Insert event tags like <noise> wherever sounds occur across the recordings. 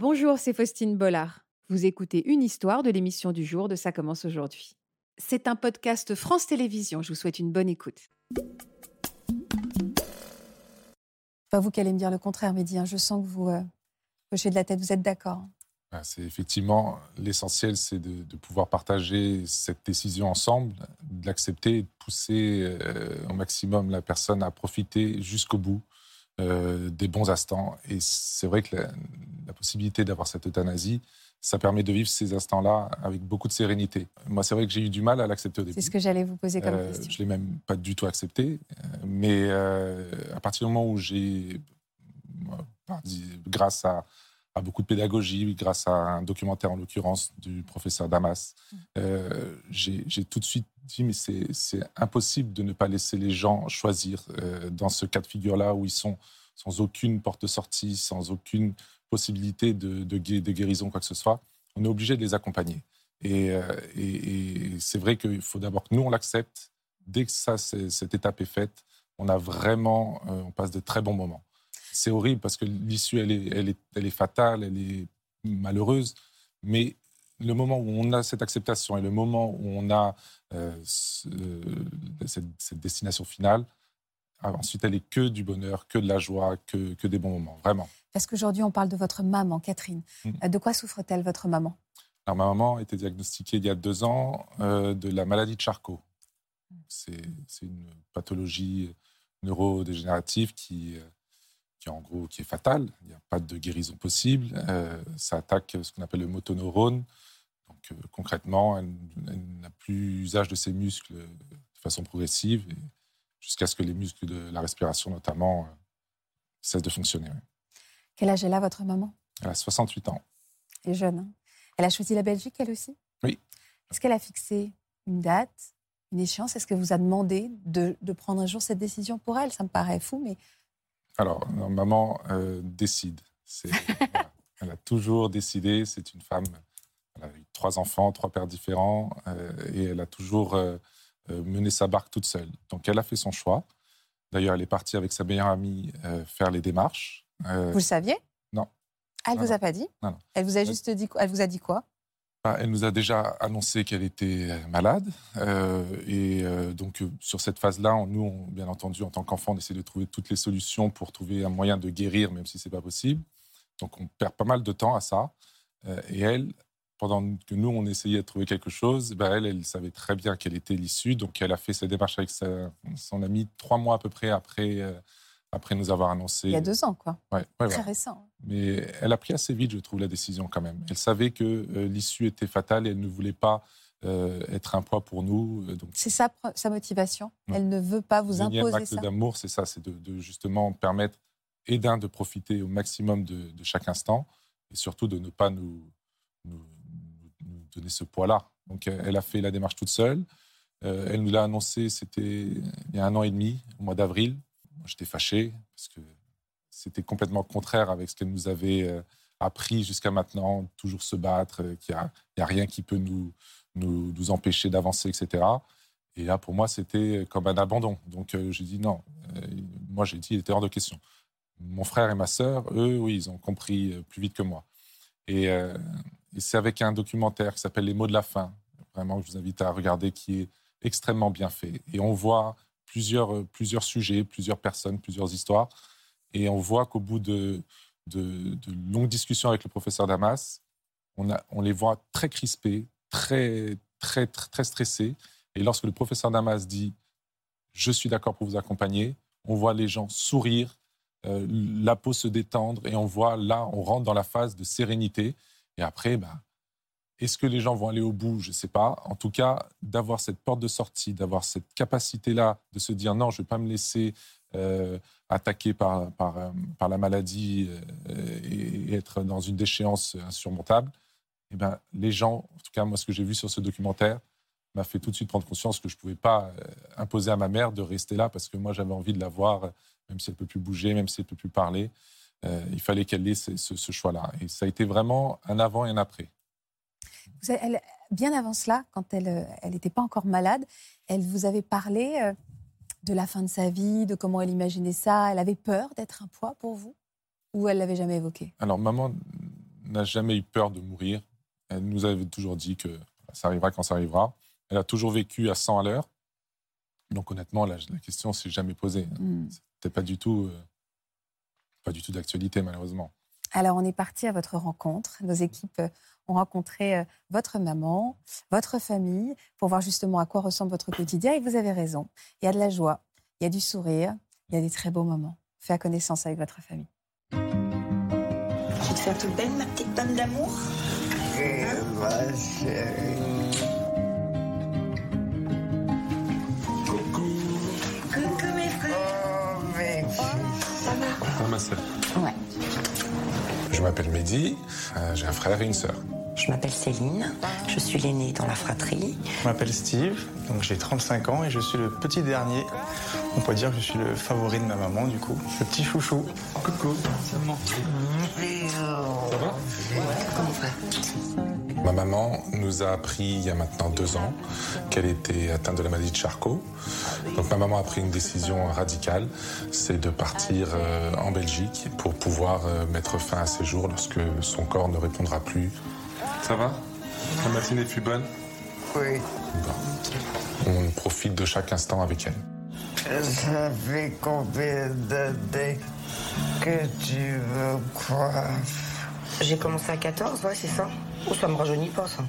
Bonjour, c'est Faustine Bollard. Vous écoutez une histoire de l'émission du jour de Ça commence aujourd'hui. C'est un podcast France Télévisions. Je vous souhaite une bonne écoute. Pas vous qui allez me dire le contraire, Mehdi. Hein. Je sens que vous euh, de la tête. Vous êtes d'accord ben, C'est effectivement l'essentiel, c'est de, pouvoir partager cette décision ensemble, de l'accepter et de pousser euh, au maximum la personne à profiter jusqu'au bout euh, des bons instants. Et c'est vrai que la, possibilité d'avoir cette euthanasie, ça permet de vivre ces instants-là avec beaucoup de sérénité. Moi, c'est vrai que j'ai eu du mal à l'accepter au début. C'est ce que j'allais vous poser comme euh, question. Je l'ai même pas du tout accepté. Euh, mais à partir du moment où j'ai, grâce à, beaucoup de pédagogie, grâce à un documentaire en l'occurrence du professeur Damas, mmh. j'ai tout de suite dit mais c'est impossible de ne pas laisser les gens choisir dans ce cas de figure-là où ils sont sans aucune porte-sortie, sans aucune possibilité de, de, guérison, quoi que ce soit, on est obligé de les accompagner. Euh, et, c'est vrai qu'il faut d'abord que nous, on l'accepte. Dès que ça, cette étape est faite, on a vraiment, euh, on passe de très bons moments. C'est horrible parce que l'issue, elle est, elle, est, elle est fatale, elle est malheureuse, mais le moment où on a cette acceptation et le moment où on a euh, cette, cette, destination finale, ah, ensuite, elle est que du bonheur, que de la joie, que, que des bons moments, vraiment. Parce qu'aujourd'hui, on parle de votre maman, Catherine. Mm. Euh, de quoi souffre-t-elle, votre maman? Alors, ma maman a été diagnostiquée il y a deux ans euh, de la maladie de Charcot. C'est une pathologie neurodégénérative qui, euh, qui, en gros, qui est fatale. Il n'y a pas de guérison possible. ça attaque ce qu'on appelle le motoneurone. Donc, concrètement, elle, n'a plus usage de ses muscles de façon progressive. Jusqu'à ce que les muscles de la respiration, notamment, euh, cessent de fonctionner. Quel âge elle a, votre maman? Elle a 68 ans. Elle est jeune. Hein elle a choisi la Belgique, elle aussi? Oui. Est-ce qu'elle a fixé une date, une échéance? Est-ce qu'elle vous a demandé de, prendre un jour cette décision pour elle? Ça me paraît fou, mais... Alors, maman euh, décide. <laughs> elle a toujours décidé. C'est une femme. Elle a eu trois enfants, trois pères différents, euh, et elle a toujours euh, mener sa barque toute seule. Donc elle a fait son choix. D'ailleurs, elle est partie avec sa meilleure amie faire les démarches. Vous le saviez? Non. Elle ne vous a pas dit? Non, non. Elle vous a juste dit Elle vous a dit quoi? Elle nous a déjà annoncé qu'elle était malade. et donc, sur cette phase-là, nous, bien entendu, en tant qu'enfant, on essaie de trouver toutes les solutions pour trouver un moyen de guérir, même si ce n'est pas possible. Donc, on perd pas mal de temps à ça. et elle, pendant que nous, on essayait de trouver quelque chose, bah, elle, elle savait très bien quelle était l'issue. Donc, elle a fait sa démarche avec son ami trois mois à peu près après, euh, après nous avoir annoncé. Il y a deux ans, quoi. Ouais, très récent. Mais elle a pris assez vite, je trouve, la décision quand même. Elle savait que euh, l'issue était fatale et elle ne voulait pas euh, être un poids pour nous. Donc... C'est ça sa motivation. Elle ne veut pas vous imposer acte d'amour, c'est ça, c'est de, justement permettre et d'un de profiter au maximum de, de, chaque instant et surtout de ne pas nous, nous donner ce poids-là. Donc, elle a fait la démarche toute seule. Euh, elle nous l'a annoncé, c'était il y a un an et demi, au mois d'avril. J'étais fâché parce que c'était complètement contraire avec ce qu'elle nous avait euh, appris jusqu'à maintenant, toujours se battre, euh, qu'il n'y a, rien qui peut nous, empêcher d'avancer, etc. Et là, pour moi, c'était comme un abandon. Donc, j'ai dit non. moi, j'ai dit, il était hors de question. Mon frère et ma sœur, eux, oui, ils ont compris plus vite que moi. Et, c'est avec un documentaire qui s'appelle Les mots de la fin, vraiment, je vous invite à regarder, qui est extrêmement bien fait. Et on voit plusieurs, euh, plusieurs sujets, plusieurs personnes, plusieurs histoires. Et on voit qu'au bout de, de, longues discussions avec le professeur Damas, on, a, on les voit très crispés, très, très, très, stressés. Et lorsque le professeur Damas dit Je suis d'accord pour vous accompagner, on voit les gens sourire, euh, la peau se détendre, et on voit là, on rentre dans la phase de sérénité. Et après, bah, est-ce que les gens vont aller au bout? Je ne sais pas. En tout cas, d'avoir cette porte de sortie, d'avoir cette capacité-là de se dire non, je ne vais pas me laisser euh, attaquer euh, par, la maladie euh, et, être dans une déchéance insurmontable, eh ben, les gens, en tout cas, moi, ce que j'ai vu sur ce documentaire, m'a fait tout de suite prendre conscience que je ne pouvais pas imposer à ma mère de rester là parce que moi, j'avais envie de la voir, même si elle ne peut plus bouger, même si elle ne peut plus parler. Il fallait qu'elle ait ce, choix-là. Et ça a été vraiment un avant et un après. Bien avant cela, quand elle n'était pas encore malade, elle vous avait parlé euh, de la fin de sa vie, de comment elle imaginait ça. Elle avait peur d'être un poids pour vous Ou elle l'avait jamais évoqué? Alors, maman n'a jamais eu peur de mourir. Elle nous avait toujours dit que ça arrivera quand ça arrivera. Elle a toujours vécu à 100 à l'heure. Donc honnêtement, la, la question s'est jamais posée. Mm. C'était pas du tout, euh, pas du tout d'actualité malheureusement. Alors, on est parti à votre rencontre. Nos équipes ont rencontré euh, votre maman, votre famille, pour voir justement à quoi ressemble votre quotidien. Et vous avez raison. Il y a de la joie, il y a du sourire, il y a des très beaux moments. Faites connaissance avec votre famille. Je vais te faire toute belle, ma petite dame d'amour? Coucou mes frères. ma sœur. Ouais. Je m'appelle Mehdi, euh, j'ai un frère et une sœur. Je m'appelle Céline, je suis l'aînée dans la fratrie. Je m'appelle Steve, donc j'ai 35 ans et je suis le petit dernier. On peut dire que je suis le favori de ma maman du coup, le petit chouchou. Coucou, ça Ma maman nous a appris il y a maintenant deux ans qu'elle était atteinte de la maladie de Charcot. Donc ma maman a pris une décision radicale, c'est de partir euh, en Belgique pour pouvoir euh, mettre fin à ses jours lorsque son corps ne répondra plus. Ça va? La matinée fut bonne? Oui, On profite de chaque instant avec elle. ça fait combien d'années que tu me coiffes J'ai commencé à 14, ouais, c'est ça. Oh, ça me rajeunit pas, ça.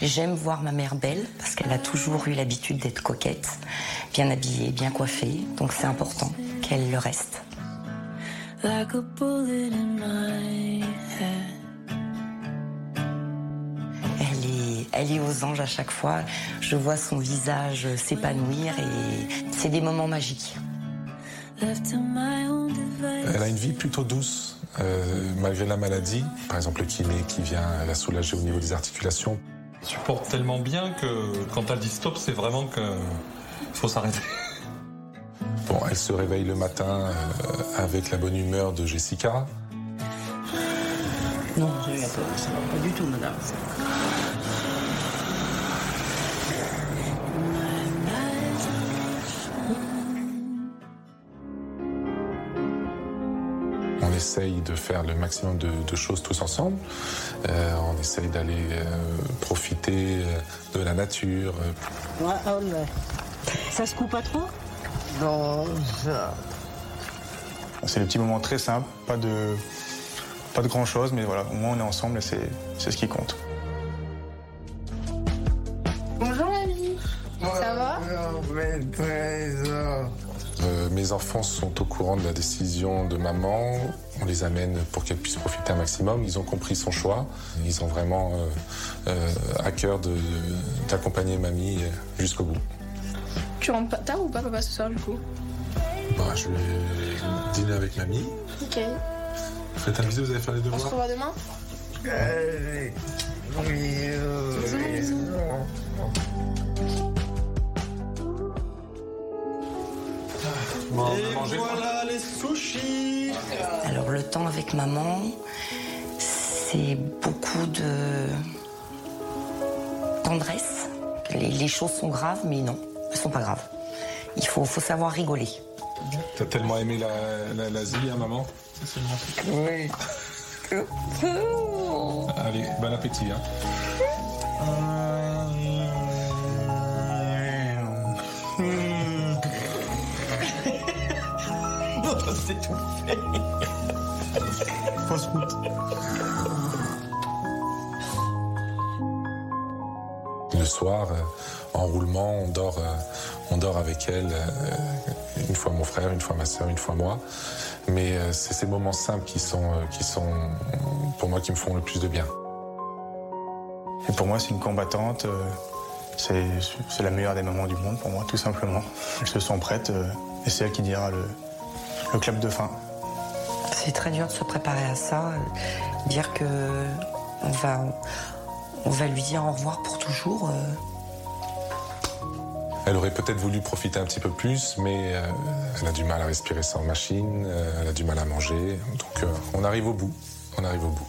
J'aime voir ma mère belle parce qu'elle a toujours eu l'habitude d'être coquette, bien habillée, bien coiffée. Donc c'est important qu'elle le reste. like a bullet in my head. Elle est, elle est aux anges à chaque fois. Je vois son visage s'épanouir et c'est des moments magiques. Elle a une vie plutôt douce, euh, malgré la maladie. Par exemple, le kiné qui vient la soulager au niveau des articulations. supporte tellement bien que quand elle dit stop, c'est vraiment que faut s'arrêter. <laughs> Bon, elle se réveille le matin euh, avec la bonne humeur de Jessica. Non, ça va pas du tout, madame. Essaye de faire le maximum de, de choses tous ensemble. Euh, on essaye d'aller euh, profiter euh, de la nature. euh, Ça se coupe pas trop? Non, ça. C'est des petits moments très simples, pas de, pas de grand chose, mais voilà, au moins on est ensemble et c'est c'est ce qui compte. Bonjour mamie Ça va? Euh, mes enfants sont au courant de la décision de maman. On les amène pour qu'elles puissent profiter un maximum. Ils ont compris son choix. Ils ont vraiment euh, euh, à cœur d'accompagner mamie euh, jusqu'au bout. Tu rentres tard ou pas papa ce soir du coup? Bah, je vais dîner avec mamie. Ok. Faites un bisou, vous allez faire les On se devoirs revoit demain? Allez. Bisous, bisous. Bon, va manger. les sushis Alors le temps avec maman, c'est beaucoup de tendresse. Les, les choses sont graves, mais non, elles sont pas graves. Il faut, faut savoir rigoler. T'as tellement aimé la- la- l'Asie, hein, maman Oui. Allez, bon appétit. Hein. <laughs> Fausse route. <laughs> Le soir, euh, en roulement, on dort, euh, on dort avec elle, euh, une fois mon frère, une fois ma soeur, une fois moi. Mais euh, c'est ces moments simples qui sont, euh, qui sont, pour moi, qui me font le plus de bien. Et pour moi, c'est une combattante. euh, C'est c'est la meilleure des mamans du monde pour moi, tout simplement. Elles se sont prêtes euh, et c'est elle qui dira le, le clap de fin. C'est très dur de se préparer à ça, euh, dire que on va, on va lui dire au revoir pour toujours. euh, Elle aurait peut-être voulu profiter un petit peu plus, mais euh, elle a du mal à respirer sans machine, euh, elle a du mal à manger. Donc euh, on arrive au bout. On arrive au bout.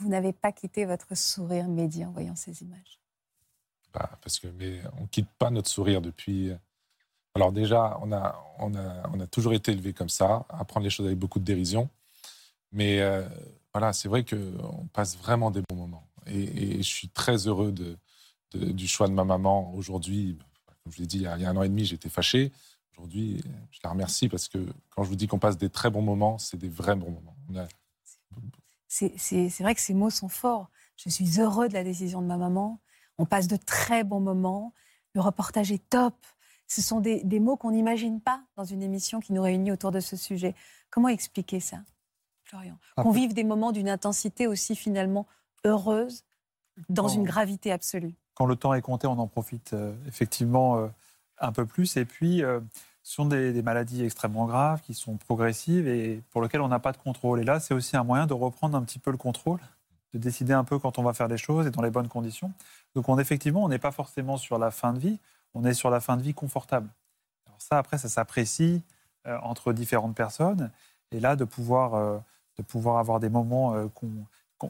Vous n'avez pas quitté votre sourire médian en voyant ces images. Bah, parce que mais on quitte pas notre sourire depuis. Alors déjà, on a, on a, on a toujours été élevé comme ça, à prendre les choses avec beaucoup de dérision. Mais euh, voilà, c'est vrai qu'on passe vraiment des bons moments. Et, je suis très heureux du choix de ma maman aujourd'hui. Comme je l'ai dit, il y, a, un an et demi, j'étais fâché. Aujourd'hui, je la remercie parce que quand je vous dis qu'on passe des très bons moments, c'est des vrais bons moments. C'est vrai que ces mots sont forts. Je suis heureux de la décision de ma maman. On passe de très bons moments. Le reportage est top. Ce sont des, des mots qu'on n'imagine pas dans une émission qui nous réunit autour de ce sujet. Comment expliquer ça, Florian? Ah, Qu'on vive des moments d'une intensité aussi finalement heureuse dans Quand- une gravité absolue? quand le temps est compté, on en profite euh, effectivement euh, un peu plus. Et puis, euh, ce sont des, des maladies extrêmement graves qui sont progressives et pour lesquelles on n'a pas de contrôle. Et là, c'est aussi un moyen de reprendre un petit peu le contrôle, de décider un peu quand on va faire les choses et dans les bonnes conditions. Donc, on, effectivement, on n'est pas forcément sur la fin de vie, on est sur la fin de vie confortable. Alors ça, après, ça s'apprécie euh, entre différentes personnes. Et là, de pouvoir, euh, de pouvoir avoir des moments euh,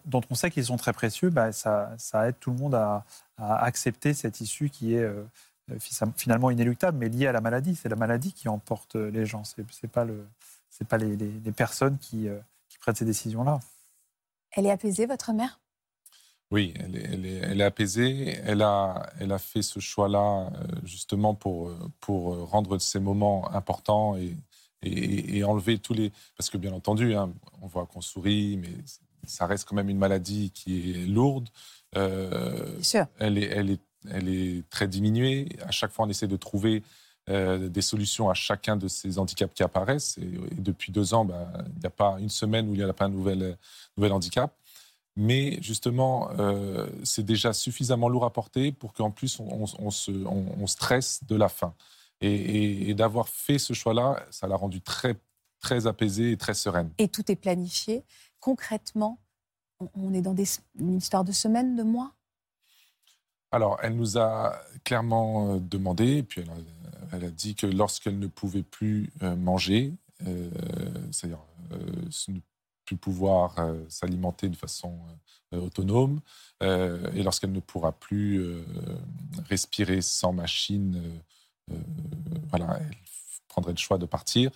dont on sait qu'ils sont très précieux, bah, ça, aide tout le monde à, accepter cette issue qui est fi- finalement inéluctable, mais liée à la maladie. C'est la maladie qui emporte les gens. C'est c'est pas pas les, personnes qui, qui prennent ces décisions-là. Elle est apaisée, votre mère? Oui, elle est, elle est- elle est apaisée. Elle a, elle a fait ce choix-là euh, justement pour, euh, pour euh, rendre ces moments importants et, et, et enlever tous les... Parce que bien entendu, hein, on voit qu'on sourit, mais ça reste quand même une maladie qui est lourde. Euh, Bien sûr. elle, est, elle, est, elle est très diminuée. À chaque fois, on essaie de trouver euh, des solutions à chacun de ces handicaps qui apparaissent. Et, et depuis deux ans, ben, il n'y a pas une semaine où il n'y a pas un nouvel, nouvel handicap. Mais justement, euh, c'est déjà suffisamment lourd à porter pour qu'en plus, on, on- on se, on, on stresse de la fin. Et, et- et d'avoir fait ce choix-là, ça l'a rendue très, très apaisée et très sereine. Et tout est planifié. Concrètement, on- est dans des, une histoire de semaines, de mois? Alors, elle nous a clairement euh, demandé, et puis elle a, elle a dit que lorsqu'elle ne pouvait plus euh, manger, euh, c'est-à-dire euh, plus pouvoir euh, s'alimenter de façon euh, autonome, euh, et lorsqu'elle ne pourra plus respirer sans machine, voilà, elle prendrait le choix de partir.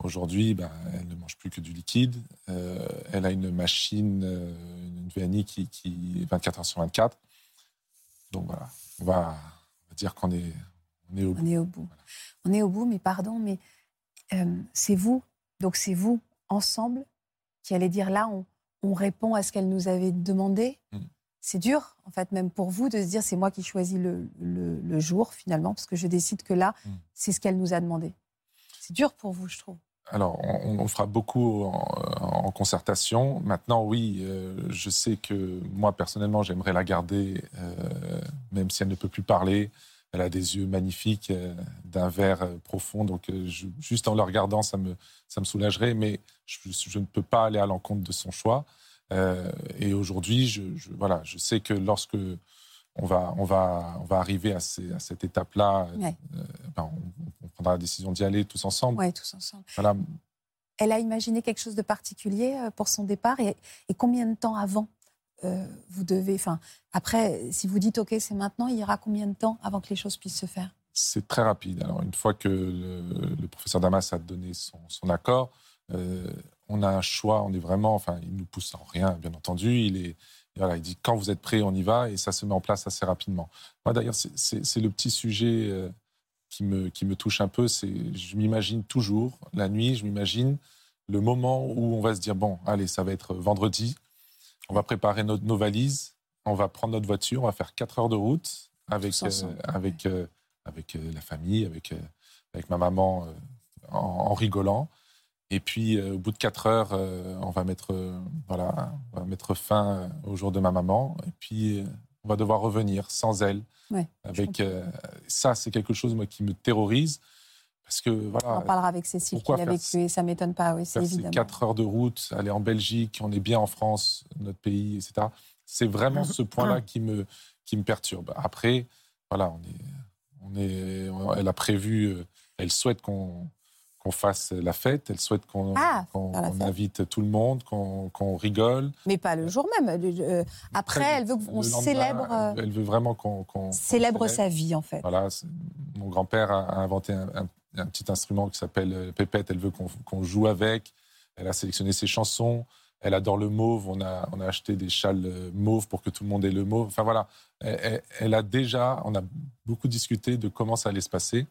Aujourd'hui, ben, elle ne mange plus que du liquide. Elle a une machine, une VNI qui, est 24 heures sur 24. Donc voilà, on va, dire qu'on est, on est au bout. On est au bout. Mais pardon, mais c'est vous, donc c'est vous, ensemble, qui allez dire là, on, on répond à ce qu'elle nous avait demandé. Mm. C'est dur, en fait, même pour vous, de se dire c'est moi qui choisis le, le- le jour, finalement, parce que je décide que là, Mm. c'est ce qu'elle nous a demandé. C'est dur pour vous, je trouve. Alors, on, on fera beaucoup en, en concertation. Maintenant, oui, euh, je sais que moi, personnellement, j'aimerais la garder, euh, même si elle ne peut plus parler. Elle a des yeux magnifiques, euh, d'un vert euh, profond. Donc, euh, je- juste en le regardant, ça me, ça me soulagerait. Mais je, je ne peux pas aller à l'encontre de son choix. Euh, et aujourd'hui, je, je- voilà, je sais que lorsque on va, on va, on va arriver à, ces- à cette étape-là, euh, ben, on, on prendra la décision d'y aller tous ensemble. Ouais, tous ensemble. Voilà, Elle a imaginé quelque chose de particulier pour son départ et, et combien de temps avant? Euh, vous devez. Enfin, après, si vous dites OK, c'est maintenant, il y aura combien de temps avant que les choses puissent se faire? C'est très rapide. Alors, une fois que le, professeur Damas a donné son, accord, euh, on a un choix. On est vraiment, enfin, il nous pousse en rien, bien entendu. Il est, voilà, il dit quand vous êtes prêt, on y va, et ça se met en place assez rapidement. Moi, d'ailleurs, c'est le petit sujet euh, qui me qui me touche un peu. C'est, je m'imagine toujours la nuit, je m'imagine le moment où on va se dire bon, allez, ça va être vendredi. On va préparer nos, nos valises, on va prendre notre voiture, on va faire 4 heures de route avec euh, avec euh, avec euh, la famille, avec, avec ma maman, en, en rigolant. Et puis, au bout de quatre heures, on, va mettre, voilà, on va mettre fin au jour de ma maman. Et puis, on va devoir revenir sans elle. Ouais, avec, ça, c'est quelque chose moi, qui me terrorise. Parce que, On voilà, en parlera avec Cécile qui l'a vécu et ça m'étonne pas, oui, c'est faire ces évidemment. quatre heures de route, aller en Belgique, on est bien en France, notre pays, etc. C'est vraiment ce point-là qui me, qui me perturbe. Après, voilà, on est, on est, elle a prévu, euh, elle souhaite qu'on qu'on fasse la fête, elle souhaite qu'on Ah, invite tout le monde, qu'on qu'on rigole. Mais pas le jour même. euh, après, elle veut qu'on célèbre, euh, Elle veut vraiment qu'on célèbre célèbre. sa vie, en fait. Voilà, mon grand-père a a inventé un, un- un petit instrument qui s'appelle euh, pépette. Elle veut qu'on joue avec. Elle a sélectionné ses chansons. Elle adore le mauve. On a, on a acheté des châles euh, mauves pour que tout le monde ait le mauve. Enfin voilà, elle, a déjà, on a beaucoup discuté de comment ça allait se passer.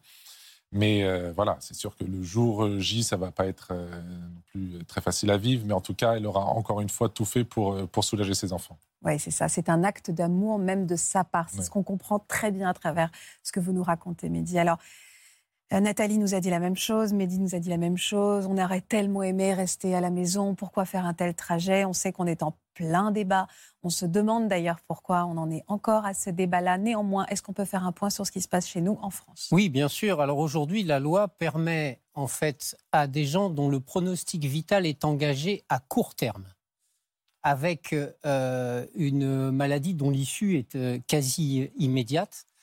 Mais euh, voilà, c'est sûr que le jour J, ça va pas être euh, non plus très facile à vivre. Mais en tout cas, elle aura encore une fois tout fait pour, pour soulager ses enfants. Oui, c'est ça. C'est un acte d'amour même de sa part. C'est Ouais. ce qu'on comprend très bien à travers ce que vous nous racontez, Mehdi. Alors, Nathalie nous a dit la même chose, Mehdi nous a dit la même chose. On aurait tellement aimé rester à la maison. Pourquoi faire un tel trajet? On sait qu'on est en plein débat. On se demande d'ailleurs pourquoi on en est encore à ce débat-là. Néanmoins, est-ce qu'on peut faire un point sur ce qui se passe chez nous en France? Oui, bien sûr. Alors aujourd'hui, la loi permet en fait à des gens dont le pronostic vital est engagé à court terme, avec euh, une maladie dont l'issue est euh, quasi immédiate, euh,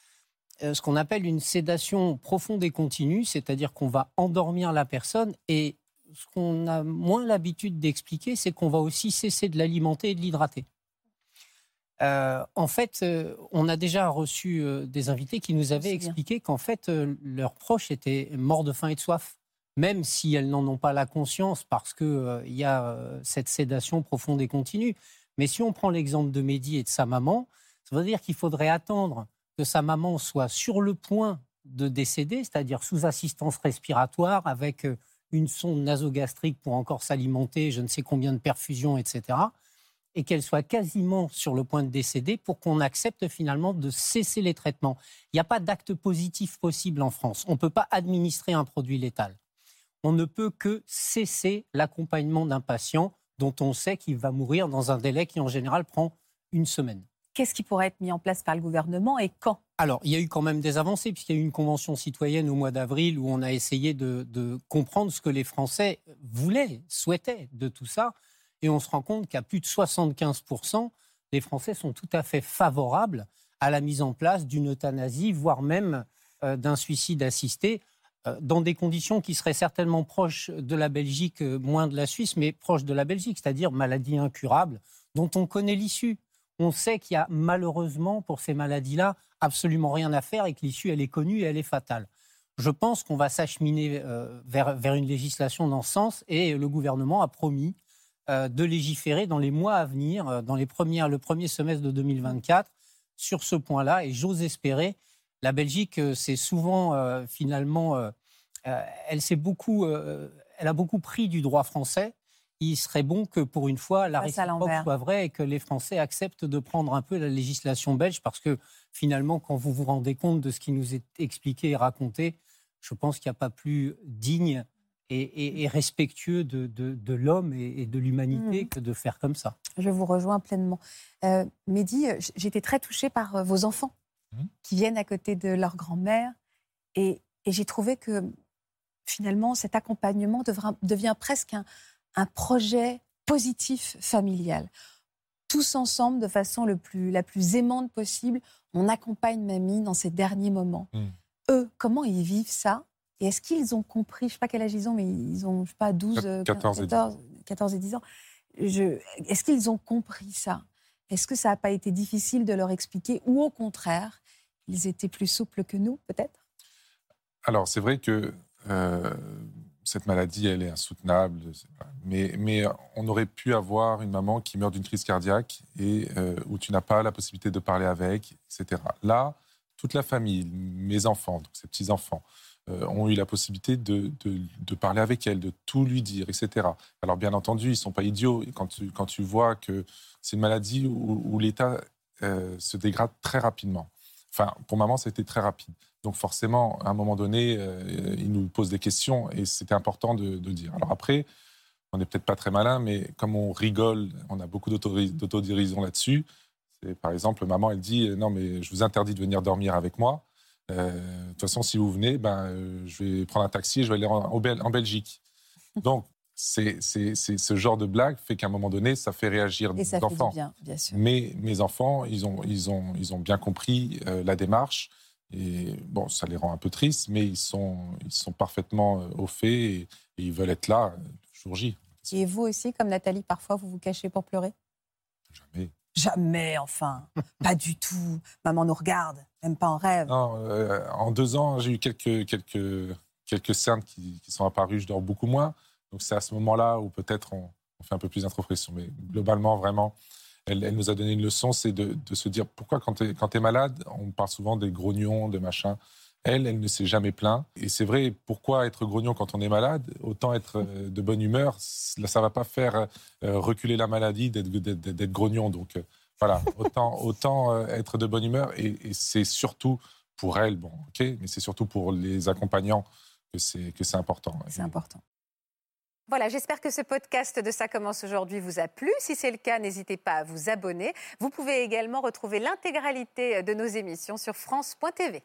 ce qu'on appelle une sédation profonde et continue, c'est-à-dire qu'on va endormir la personne et ce qu'on a moins l'habitude d'expliquer, c'est qu'on va aussi cesser de l'alimenter et de l'hydrater. Euh, en fait, euh, on a déjà reçu euh, des invités qui nous avaient expliqué qu'en fait, euh, leurs proches étaient morts de faim et de soif, même si elles n'en ont pas la conscience parce qu'il y a euh, cette sédation profonde et continue. Mais si on prend l'exemple de Mehdi et de sa maman, ça veut dire qu'il faudrait attendre que sa maman soit sur le point de décéder, c'est-à-dire sous assistance respiratoire, avec euh, une sonde nasogastrique pour encore s'alimenter, je ne sais combien de perfusions, etc et qu'elle soit quasiment sur le point de décéder pour qu'on accepte finalement de cesser les traitements. Il n'y a pas d'acte positif possible en France. On ne peut pas administrer un produit létal. On ne peut que cesser l'accompagnement d'un patient dont on sait qu'il va mourir dans un délai qui en général prend une semaine. Qu'est-ce qui pourrait être mis en place par le gouvernement et quand? Alors, il y a eu quand même des avancées, puisqu'il y a eu une convention citoyenne au mois d'avril où on a essayé de, comprendre ce que les Français voulaient, souhaitaient de tout ça. Et on se rend compte qu'à plus de 75%, les Français sont tout à fait favorables à la mise en place d'une euthanasie, voire même euh, d'un suicide assisté, euh, dans des conditions qui seraient certainement proches de la Belgique, euh, moins de la Suisse, mais proches de la Belgique, c'est-à-dire maladie incurable, dont on connaît l'issue. On sait qu'il y a malheureusement pour ces maladies-là absolument rien à faire et que l'issue, elle est connue et elle est fatale. Je pense qu'on va s'acheminer euh, vers, vers une législation dans ce sens et le gouvernement a promis euh, de légiférer dans les mois à venir, euh, dans les le premier semestre de 2024, sur ce point-là. Et j'ose espérer, la Belgique, c'est souvent finalement, elle, s'est beaucoup, elle a beaucoup pris du droit français. Il serait bon que pour une fois, la réciproque soit vraie et que les Français acceptent de prendre un peu la législation belge parce que finalement, quand vous vous rendez compte de ce qui nous est expliqué et raconté, je pense qu'il n'y a pas plus digne et, et- et respectueux de, de- de l'homme et, et de l'humanité Mhm. que de faire comme ça. Je vous rejoins pleinement. Euh, Mehdi, j'étais très touchée par euh, vos enfants Mhm. qui viennent à côté de leur grand-mère. Et, et j'ai trouvé que finalement, cet accompagnement devra- devient presque un, un projet positif familial. Tous ensemble, de façon le plus, la plus aimante possible, on accompagne mamie dans ses derniers moments. Mhm. Eux, comment ils vivent ça? Et est-ce qu'ils ont compris, je ne sais pas quel âge ils ont, mais ils ont, je sais pas, 12, euh, 14 et 10 ans. 14 et 10 ans. Est-ce qu'ils ont compris ça? Est-ce que ça n'a pas été difficile de leur expliquer Ou au contraire, ils étaient plus souples que nous, peut-être? Alors, c'est vrai que euh, cette maladie, elle est insoutenable, pas- mais, on aurait pu avoir une maman qui meurt d'une crise cardiaque et euh, où tu n'as pas la possibilité de parler avec, etc. Là, toute la famille, mes enfants, donc ces petits-enfants, euh, ont eu la possibilité de, parler avec elle, de tout lui dire, etc. Alors, bien entendu, ils ne sont pas idiots. Quand tu, quand tu vois que c'est une maladie où, l'état euh, se dégrade très rapidement. Enfin, pour maman, ça a été très rapide. Donc forcément, à un moment donné, euh, il nous pose des questions et c'était important de, de dire. Alors après, on n'est peut-être pas très malin, mais comme on rigole, on a beaucoup d'autodérision là-dessus. Par exemple, maman, elle dit non, mais je vous interdis de venir dormir avec moi. Euh, de toute façon, si vous venez, ben, euh, je vais prendre un taxi et je vais aller en, en Bel- en Belgique. Donc, c'est, ce genre de blague fait qu'à un moment donné, ça fait réagir Et ça les fait enfants. du bien, bien sûr. Mais mes enfants, ils ont, ils ont, ils ont bien compris euh, la démarche. Et bon, ça les rend un peu tristes, mais ils sont, ils sont parfaitement au fait et, et ils veulent être là jour J. Et vous aussi, comme Nathalie, parfois, vous vous cachez pour pleurer? Jamais. Jamais, enfin. <laughs> pas du tout. Maman nous regarde, même pas en rêve. Non, euh, en deux ans, j'ai eu quelques, quelques, quelques cernes qui, qui sont apparues. Je dors beaucoup moins. Donc c'est à ce moment-là où peut-être on, on fait un peu plus d'introspection. Mais globalement, vraiment, elle, elle nous a donné une leçon, c'est de, de se dire pourquoi quand tu es, malade, on parle souvent des grognons, des machins. Elle, elle ne s'est jamais plaint. Et c'est vrai, pourquoi être grognon quand on est malade? Autant être euh, de bonne humeur. Ça va pas faire euh, reculer la maladie d'être grognon. Donc euh, voilà, autant, <laughs> autant être de bonne humeur. Et, c'est surtout pour elle, bon, ok, mais c'est surtout pour les accompagnants que c'est important. C'est important. Voilà, j'espère que ce podcast de Ça commence aujourd'hui vous a plu. Si c'est le cas, n'hésitez pas à vous abonner. Vous pouvez également retrouver l'intégralité de nos émissions sur France.tv.